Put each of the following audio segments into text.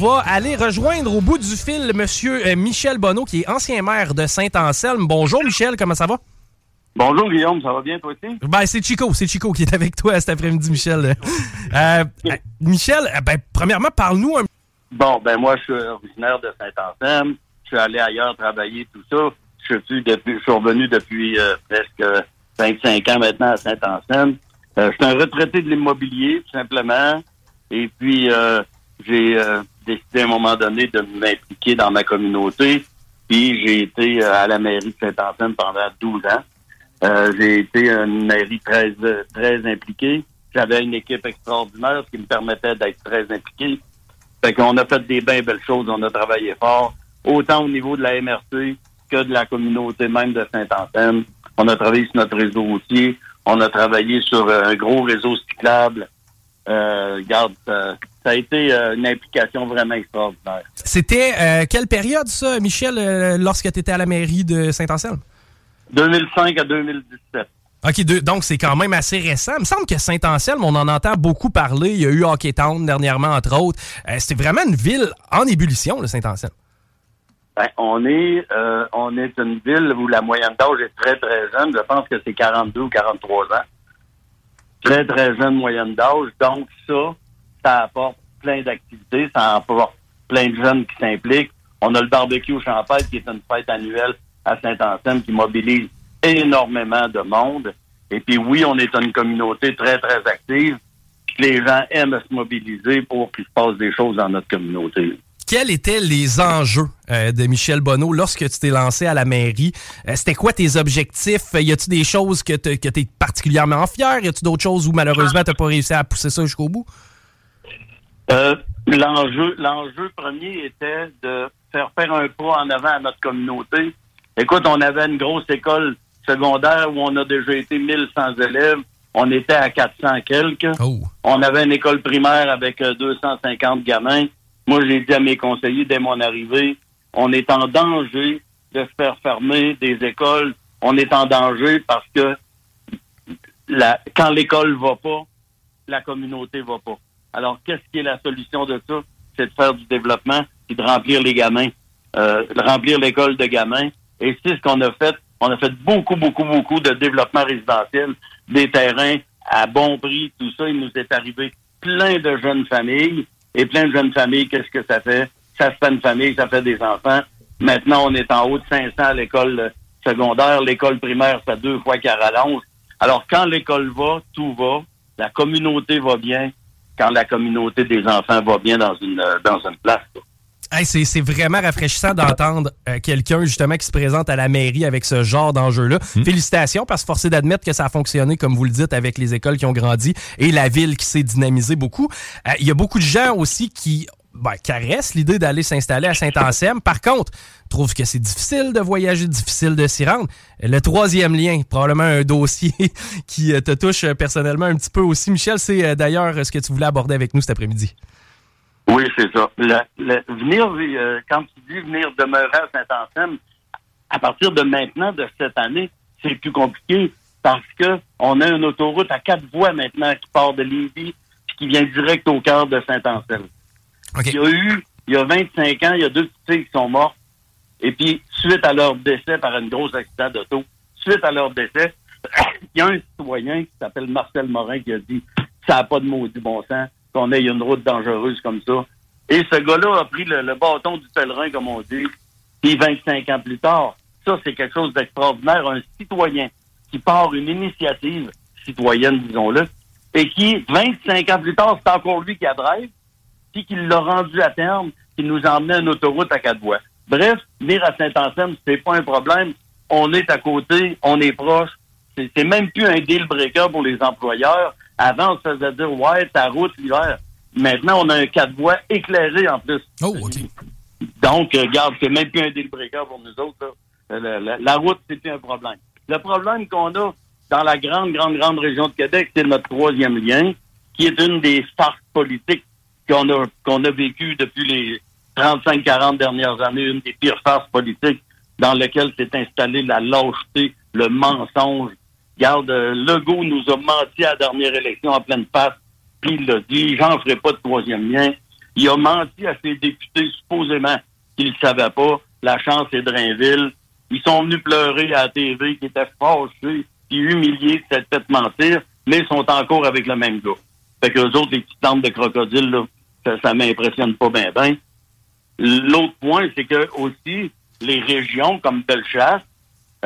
Va aller rejoindre au bout du fil Monsieur euh, Michel Bonneau, qui est ancien maire de Saint-Anselme. Bonjour Michel, comment ça va? Bonjour Guillaume, ça va bien toi aussi? Ben, c'est Chico, c'est Chico qui est avec toi cet après-midi, Michel. Euh, euh, Michel, ben, premièrement, parle-nous un Bon, ben moi, je suis originaire de Saint-Anselme. Je suis allé ailleurs travailler, tout ça. Je suis, depuis, je suis revenu depuis euh, presque 25 ans maintenant à Saint-Anselme. Euh, je suis un retraité de l'immobilier, tout simplement. Et puis, j'ai décidé à un moment donné de m'impliquer dans ma communauté. Puis, j'ai été euh, à la mairie de Saint-Anselme pendant 12 ans. Euh, j'ai été une mairie très, très impliquée. J'avais une équipe extraordinaire, qui me permettait d'être très impliqué. Fait qu'on a fait des bien belles choses, on a travaillé fort, autant au niveau de la MRC que de la communauté même de Saint-Anselme. On a travaillé sur notre réseau routier, on a travaillé sur euh, un gros réseau cyclable. Euh, regarde, ça, ça a été euh, une implication vraiment extraordinaire. C'était euh, quelle période, ça, Michel, lorsque tu étais à la mairie de Saint-Anselme? 2005 à 2017. OK, donc c'est quand même assez récent. Il me semble que Saint-Anselme, on en entend beaucoup parler. Il y a eu Hockey Town dernièrement, entre autres. Euh, C'était vraiment une ville en ébullition, le Saint-Anselme. Ben, on est euh, on est une ville où la moyenne d'âge est très, très jeune. Je pense que c'est 42 ou 43 ans. Très, très jeune moyenne d'âge. Donc, ça, ça apporte plein d'activités. Ça apporte plein de jeunes qui s'impliquent. On a le barbecue au Champagne, qui est une fête annuelle à Saint-Anselme, qui mobilise énormément de monde. Et puis, oui, on est une communauté très, très active. Les gens aiment se mobiliser pour qu'il se passe des choses dans notre communauté. Quels étaient les enjeux euh, de Michel Bonneau lorsque tu t'es lancé à la mairie? Euh, C'était quoi tes objectifs? Y a-tu des choses que tu es particulièrement fier? Y a-tu d'autres choses où malheureusement tu pas réussi à pousser ça jusqu'au bout? Euh, l'enjeu, l'enjeu premier était de faire faire un pas en avant à notre communauté. Écoute, on avait une grosse école secondaire où on a déjà été 1100 élèves. On était à 400 quelques. On avait une école primaire avec euh, 250 gamins. Moi, j'ai dit à mes conseillers dès mon arrivée, on est en danger de se faire fermer des écoles. On est en danger parce que la, quand l'école va pas, la communauté va pas. Alors, qu'est-ce qui est la solution de ça? C'est de faire du développement et de remplir les gamins, euh, de remplir l'école de gamins. Et c'est ce qu'on a fait. On a fait beaucoup, beaucoup, beaucoup de développement résidentiel, des terrains à bon prix, tout ça. Il nous est arrivé plein de jeunes familles. Et plein de jeunes familles, qu'est-ce que ça fait? Ça se fait une famille, ça fait des enfants. Maintenant, on est en haut de 500 à l'école euh, secondaire. L'école primaire, c'est deux fois qu'elle rallonge. Alors, quand l'école va, tout va. La communauté va bien. Quand la communauté des enfants va bien dans une, euh, dans une place. Hey, c'est c'est vraiment rafraîchissant d'entendre euh, quelqu'un justement qui se présente à la mairie avec ce genre d'enjeu-là. Félicitations parce que forcé d'admettre que ça a fonctionné, comme vous le dites, avec les écoles qui ont grandi et la ville qui s'est dynamisée beaucoup. Euh, Il y a beaucoup de gens aussi qui ben, caressent l'idée d'aller s'installer à Saint-Anselme. Par contre, trouvent que c'est difficile de voyager, difficile de s'y rendre. Le troisième lien, probablement un dossier qui euh, te touche personnellement un petit peu aussi. Michel, c'est d'ailleurs ce que tu voulais aborder avec nous cet après-midi. Oui, c'est ça. Le- le- venir, euh, quand tu dis venir demeurer à Saint-Anselme, à partir de maintenant, de cette année, c'est plus compliqué parce que on a une autoroute à quatre voies maintenant qui part de Lévis puis qui vient direct au cœur de Saint-Anselme. Il y a eu, il y a 25 ans, il y a deux petites filles qui sont mortes. Et puis, suite à leur décès par un gros accident d'auto, suite à leur décès, il y a un citoyen qui s'appelle Marcel Morin qui a dit ça n'a pas de maudit bon sens qu'on ait une route dangereuse comme ça. Et ce gars-là a pris le, bâton du pèlerin, comme on dit. Puis 25 ans plus tard, Ça, c'est quelque chose d'extraordinaire. Un citoyen qui part une initiative citoyenne, disons-le, et qui, 25 ans plus tard, c'est encore lui qui a drive, puis qui l'a rendu à terme, qui nous a emmené une autoroute à quatre voies. Bref, venir à Saint-Anselme, c'est pas un problème. On est à côté, on est proche. C'est même plus un deal breaker pour les employeurs. Avant, on se faisait dire, ouais, ta route l'hiver. Maintenant, on a un quatre voies éclairé en plus. Oh, OK. Donc, euh, regarde, c'est même plus un deal breaker pour nous autres. Là. La, la, la, route, c'est plus un problème. Le problème qu'on a dans la grande, grande, grande région de Québec, c'est notre troisième lien, qui est une des farces politiques qu'on a, qu'on a vécues depuis les 35-40 dernières années, une des pires farces politiques dans lesquelles s'est installée la lâcheté, le mensonge. Regarde, euh, Legault nous a menti à la dernière élection en pleine face, puis il l'a dit, j'en ferai pas de troisième lien. Il a menti à ses députés, supposément qu'il ne savait pas. La chance est Drainville. Ils sont venus pleurer à la TV, qui étaient fâchés, puis humiliés de cette tête mentir, mais ils sont encore avec le même gars. Fait que les autres, les petites lampes de crocodile, là, ça, ça m'impressionne pas bien, bien. L'autre point, c'est que aussi, les régions comme Bellechasse,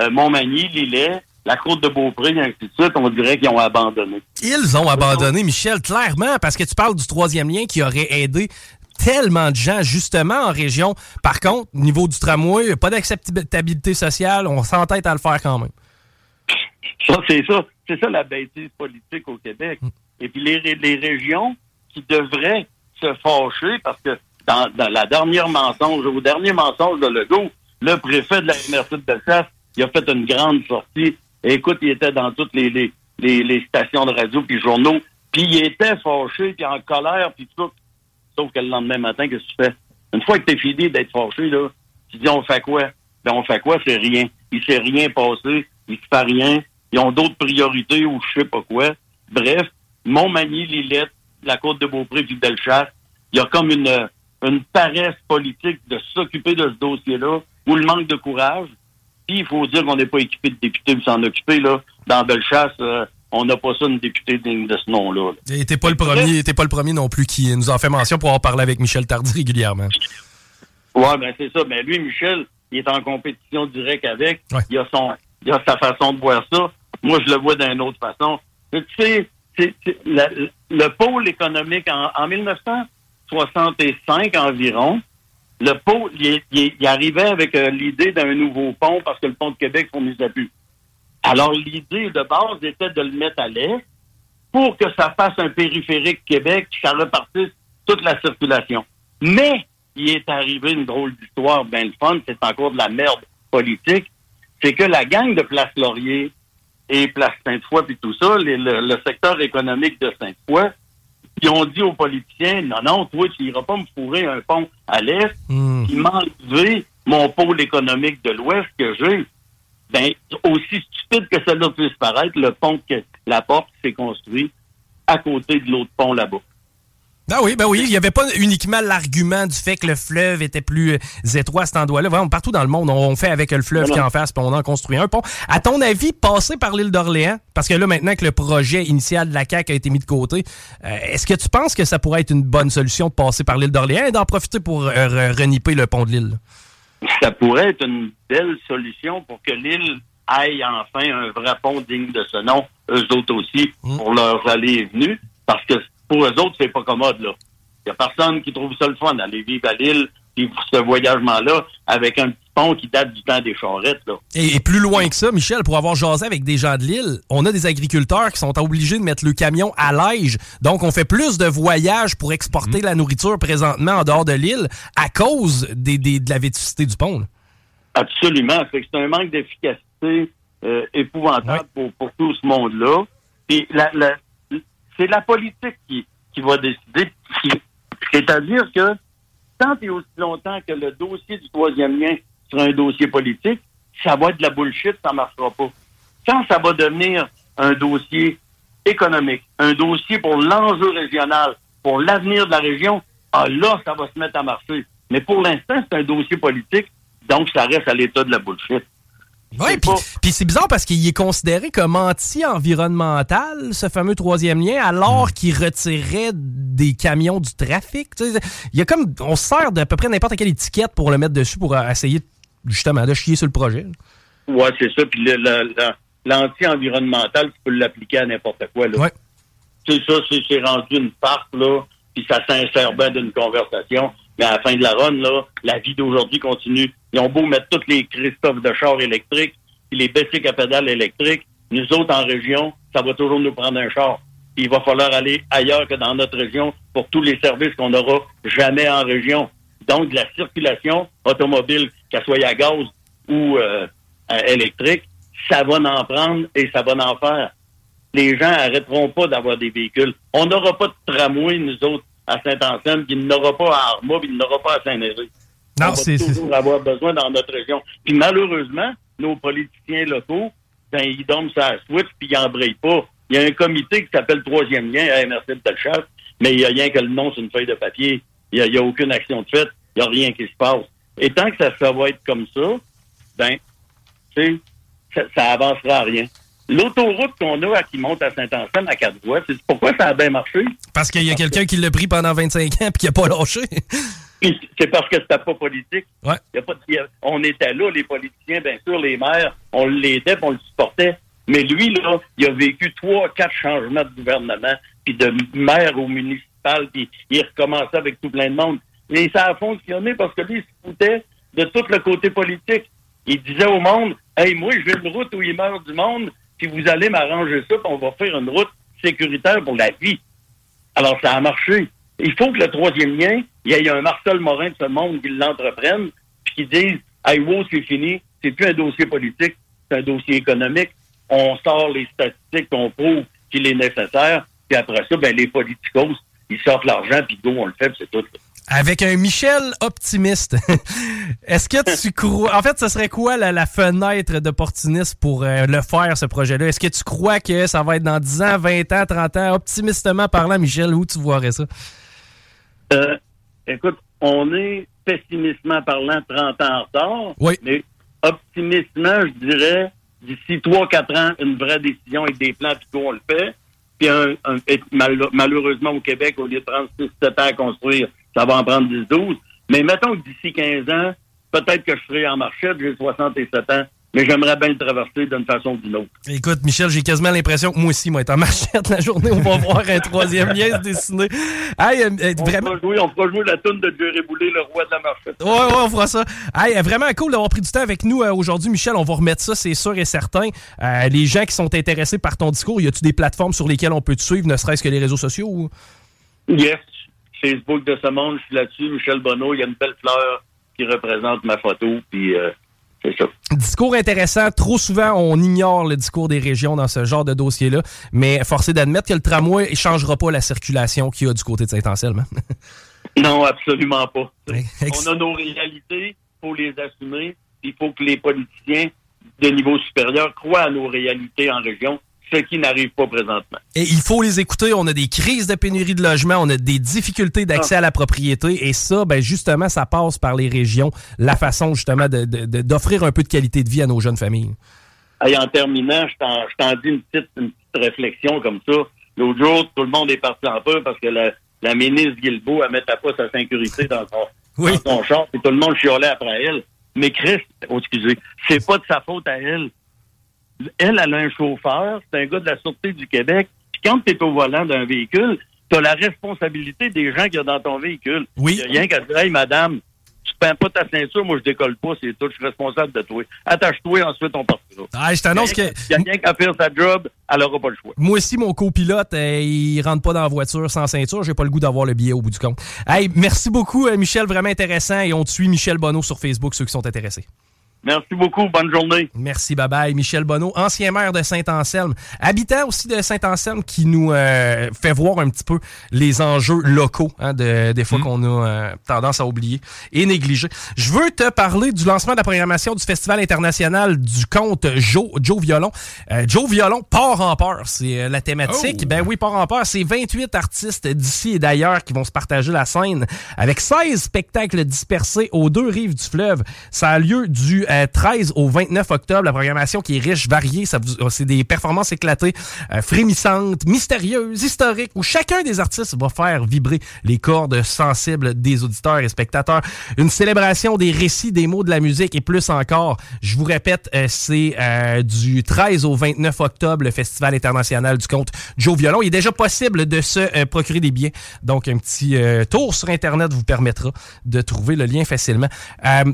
euh, Montmagny, Lillet, la côte de Beaupré, et ainsi de suite, on dirait qu'ils ont abandonné. Ils ont abandonné, Michel, clairement, parce que tu parles du troisième lien qui aurait aidé tellement de gens, justement, en région. Par contre, au niveau du tramway, pas d'acceptabilité sociale, on s'entête à le faire quand même. Ça, c'est ça. C'est ça la bêtise politique au Québec. Et puis les, les régions qui devraient se fâcher parce que dans, dans, la dernière mensonge, au dernier mensonge de Legault, le préfet de la MRC de Belfast, il a fait une grande sortie. Écoute, il était dans toutes les, les, les, stations de radio puis journaux, puis il était fâché, puis en colère, puis tout. Sauf que le lendemain matin, qu'est-ce que tu fais? Une fois que t'es fini d'être fâché, là, tu dis on fait quoi? Ben on fait quoi? C'est rien. Il s'est rien passé, il se fait rien. Ils ont d'autres priorités ou je sais pas quoi. Bref, Montmagny, Lillette, la Côte de Beaupré puis Bellechasse, il y a comme une, une paresse politique de s'occuper de ce dossier-là ou le manque de courage. Puis il faut dire qu'on n'est pas équipé de députés pour s'en occuper. Là. Dans Bellechasse, euh, on n'a pas ça une députée digne de ce nom-là. Et t'es pas le premier, t'es pas le premier non plus qui nous en fait mention pour avoir parlé avec Michel Tardy régulièrement. Ouais, ben c'est ça. Mais lui, Michel, il est en compétition directe avec. Ouais. Il a son, il a sa façon de voir ça. Moi, je le vois d'une autre façon. Tu sais, c'est, c'est, la, le pôle économique en, en 1965 environ, le pôle, il, arrivait avec euh, l'idée d'un nouveau pont parce que le pont de Québec fournissait plus. Alors, l'idée de base était de le mettre à l'est pour que ça fasse un périphérique Québec, ça repartisse toute la circulation. Mais, il est arrivé une drôle d'histoire, ben le fun, c'est encore de la merde politique, c'est que la gang de Place Laurier et Place Sainte-Foy, puis tout ça, le, le, secteur économique de Sainte-Foy, ils ont dit aux politiciens, non, non, toi, tu n'iras pas me fourrer un pont à l'est, mmh. qui m'enlever mon pôle économique de l'ouest que j'ai. Ben, aussi stupide que cela puisse paraître, le pont que la porte s'est construit à côté de l'autre pont là-bas. Ben oui, ben oui, il n'y avait pas uniquement l'argument du fait que le fleuve était plus euh, étroit à cet endroit-là. Vraiment, partout dans le monde, on fait avec le fleuve qui en face, puis on en construit un pont. À ton avis, passer par l'île d'Orléans, parce que là, maintenant que le projet initial de la CAQ a été mis de côté, euh, est-ce que tu penses que ça pourrait être une bonne solution de passer par l'île d'Orléans et d'en profiter pour euh, reniper le pont de l'île? Ça pourrait être une belle solution pour que l'île aille enfin un vrai pont digne de ce nom, eux autres aussi, mmh. pour leurs allées et venues, parce que pour eux autres, c'est pas commode, là. Il y a personne qui trouve ça le fun d'aller vivre à l'île, puis ce voyagement-là, avec un petit pont qui date du temps des charrettes, là. Et, et, plus loin que ça, Michel, pour avoir jasé avec des gens de l'île, on a des agriculteurs qui sont obligés de mettre le camion à l'âge. Donc, on fait plus de voyages pour exporter mmh. la nourriture présentement en dehors de l'île à cause des, des, de la vétusté du pont, là. Absolument. C'est un manque d'efficacité euh, épouvantable ouais. pour, pour tout ce monde-là. Puis la, la, c'est la politique qui, va décider. C'est-à-dire que tant et aussi longtemps que le dossier du troisième lien sera un dossier politique, ça va être de la bullshit, ça ne marchera pas. Quand ça va devenir un dossier économique, un dossier pour l'enjeu régional, pour l'avenir de la région, ah là, ça va se mettre à marcher. Mais pour l'instant, c'est un dossier politique, donc ça reste à l'état de la bullshit. Oui, puis c'est bizarre parce qu'il est considéré comme anti-environnemental, ce fameux troisième lien, alors mmh. qu'il retirait des camions du trafic. Il y a comme, on se sert d'à peu près n'importe quelle étiquette pour le mettre dessus pour essayer justement, de chier sur le projet. Oui, c'est ça. Puis l'anti-environnemental, tu peux l'appliquer à n'importe quoi. Là. Ouais. C'est ça, c'est rendu une part, là, puis ça s'insère bien d'une conversation. Mais à la fin de la run, là, la vie d'aujourd'hui continue. Ils ont beau mettre toutes les Christophe de char électriques, puis les bicycles à pédales électriques. Nous autres, en région, ça va toujours nous prendre un char. il va falloir aller ailleurs que dans notre région pour tous les services qu'on n'aura jamais en région. Donc, la circulation automobile, qu'elle soit à gaz ou euh, électrique, ça va en prendre et ça va en faire. Les gens arrêteront pas d'avoir des véhicules. On n'aura pas de tramway, nous autres, à Saint-Anselme, puis il n'aura pas à Arma, puis il n'aura pas à Saint-Néry. Non, On va toujours avoir besoin dans notre région. Puis malheureusement, nos politiciens locaux, ben, ils dorment sa switch, puis ils n'embrayent pas. Il y a un comité qui s'appelle Troisième lien à MRC de Telchasse, mais il n'y a rien que le nom sur une feuille de papier. Il n'y a, a, aucune action de fait. Il n'y a rien qui se passe. Et tant que ça, ça va être comme ça, ben, tu sais, ça, ça avancera à rien. L'autoroute qu'on a qui monte à Saint-Anselme à quatre voies, c'est pourquoi ça a bien marché? Parce qu'il y a quelqu'un qui l'a pris pendant 25 ans et qui n'a pas lâché. c'est parce que c'était pas politique. Ouais. Y a pas de, y a, on était là, les politiciens, bien sûr, les maires, on l'aidait, on le supportait. Mais lui, là, il a vécu trois, quatre changements de gouvernement, puis de maire au municipal, puis il recommençait avec tout plein de monde. Et ça a fonctionné parce que lui, il se foutait de tout le côté politique. Il disait au monde, hey, moi, je veux une route où il meurt du monde, puis vous allez m'arranger ça, puis on va faire une route sécuritaire pour la vie. Alors, ça a marché. Il faut que le troisième lien, il y ait un Marcel Morin de ce monde qui l'entreprenne, puis qui dise, hey, wow, c'est fini, c'est plus un dossier politique, c'est un dossier économique. On sort les statistiques qu'on prouve qu'il est nécessaire, puis après ça, ben, les politicos, ils sortent l'argent, puis go, on le fait, c'est tout. Avec un Michel optimiste, est-ce que tu crois... En fait, ce serait quoi la, la fenêtre d'opportuniste pour euh, le faire, ce projet-là? Est-ce que tu crois que ça va être dans 10 ans, 20 ans, 30 ans? Optimistement parlant, Michel, où tu voirais ça? Euh, écoute, on est pessimistement parlant 30 ans en retard. Oui. Mais optimistement, je dirais, d'ici 3-4 ans, une vraie décision avec des plans, puis on le fait. Puis un, un, mal, malheureusement, au Québec, au lieu de prendre 6-7 ans à construire, ça va en prendre 10-12. Mais mettons que d'ici 15 ans, peut-être que je serai en marchette, j'ai 67 ans, mais j'aimerais bien le traverser d'une façon ou d'une autre. Écoute, Michel, j'ai quasiment l'impression que moi aussi, moi, être en marchette la journée, on va voir un troisième lien se dessiner. Hey, euh, on, vraiment... fera jouer, on fera jouer la toune de Jerry Boulet, le roi de la marchette. Ouais, ouais, on fera ça. Hey, vraiment cool d'avoir pris du temps avec nous euh, aujourd'hui, Michel. On va remettre ça, c'est sûr et certain. Euh, les gens qui sont intéressés par ton discours, y a-tu des plateformes sur lesquelles on peut te suivre, ne serait-ce que les réseaux sociaux? Ou... Yes. Facebook de ce monde, je suis là-dessus. Michel Bonneau, il y a une belle fleur qui représente ma photo, puis euh, c'est ça. Discours intéressant. Trop souvent, on ignore le discours des régions dans ce genre de dossier-là, mais forcé d'admettre que le tramway ne changera pas la circulation qu'il y a du côté de Saint-Anselme. non, absolument pas. On a nos réalités, il faut les assumer, il faut que les politiciens de niveau supérieur croient à nos réalités en région ce qui n'arrive pas présentement. Et il faut les écouter. On a des crises de pénurie de logement, on a des difficultés d'accès ah. à la propriété. Et ça, ben justement, ça passe par les régions, la façon justement d'offrir un peu de qualité de vie à nos jeunes familles. Et en terminant, je t'en dis une petite, une petite réflexion comme ça. L'autre jour, tout le monde est parti en peur parce que la, la ministre Guilbeault, elle mettait pas sa sécurité dans son, oui. dans son char et tout le monde chiolait après elle. Mais Chris, oh, excusez, c'est pas de sa faute à elle elle, elle a un chauffeur, c'est un gars de la Sûreté du Québec. Puis quand tu es au volant d'un véhicule, tu as la responsabilité des gens qu'il y a dans ton véhicule. Oui. Il n'y a rien qu'à dire, hey, madame, tu peins pas ta ceinture, moi je décolle pas, c'est tout, je suis responsable de toi. Attache-toi, ensuite on partira. Ah, je t'annonce que. Il n'y a rien qu'à faire sa job, elle n'aura pas le choix. Moi aussi, mon copilote, euh, il rentre pas dans la voiture sans ceinture, j'ai pas le goût d'avoir le billet au bout du compte. Hey, merci beaucoup, euh, Michel, vraiment intéressant, et on te suit Michel Bonneau sur Facebook, ceux qui sont intéressés. Merci beaucoup. Bonne journée. Merci, bye bye. Michel Bonneau, ancien maire de Saint-Anselme, habitant aussi de Saint-Anselme, qui nous euh, fait voir un petit peu les enjeux locaux, hein, de, des fois mmh. qu'on a euh, tendance à oublier et négliger. Je veux te parler du lancement de la programmation du Festival international du conte Joe, Joe Violon. Euh, Joe Violon, part en peur, c'est la thématique. Oh. Ben oui, part en peur. C'est 28 artistes d'ici et d'ailleurs qui vont se partager la scène avec 16 spectacles dispersés aux deux rives du fleuve. Ça a lieu du 13 au 29 octobre. La programmation qui est riche, variée. Ça c'est des performances éclatées, euh, frémissantes, mystérieuses, historiques, où chacun des artistes va faire vibrer les cordes sensibles des auditeurs et spectateurs. Une célébration des récits, des mots de la musique et plus encore. Je vous répète, euh, c'est euh, du 13 au 29 octobre, le Festival international du conte Joe Violon. Il est déjà possible de se procurer des billets. Donc, un petit tour sur Internet vous permettra de trouver le lien facilement.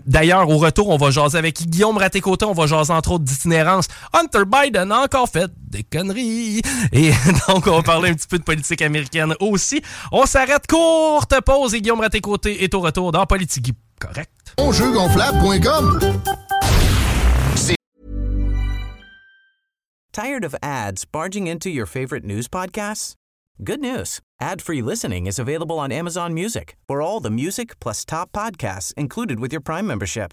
D'ailleurs, au retour, on va jaser avec Guillaume Raté-Côté. On va jaser entre autres d'itinérance. Hunter Biden a encore fait des conneries. Et donc, on va parler un petit peu de politique américaine aussi. On s'arrête, courte pause et Guillaume Raté-Côté est au retour dans Politique Correct. Bonjeugonflable.com Tired of ads barging into your favorite news podcasts? Good news. Ad-free listening is available on Amazon Music for all the music plus top podcasts included with your Prime membership.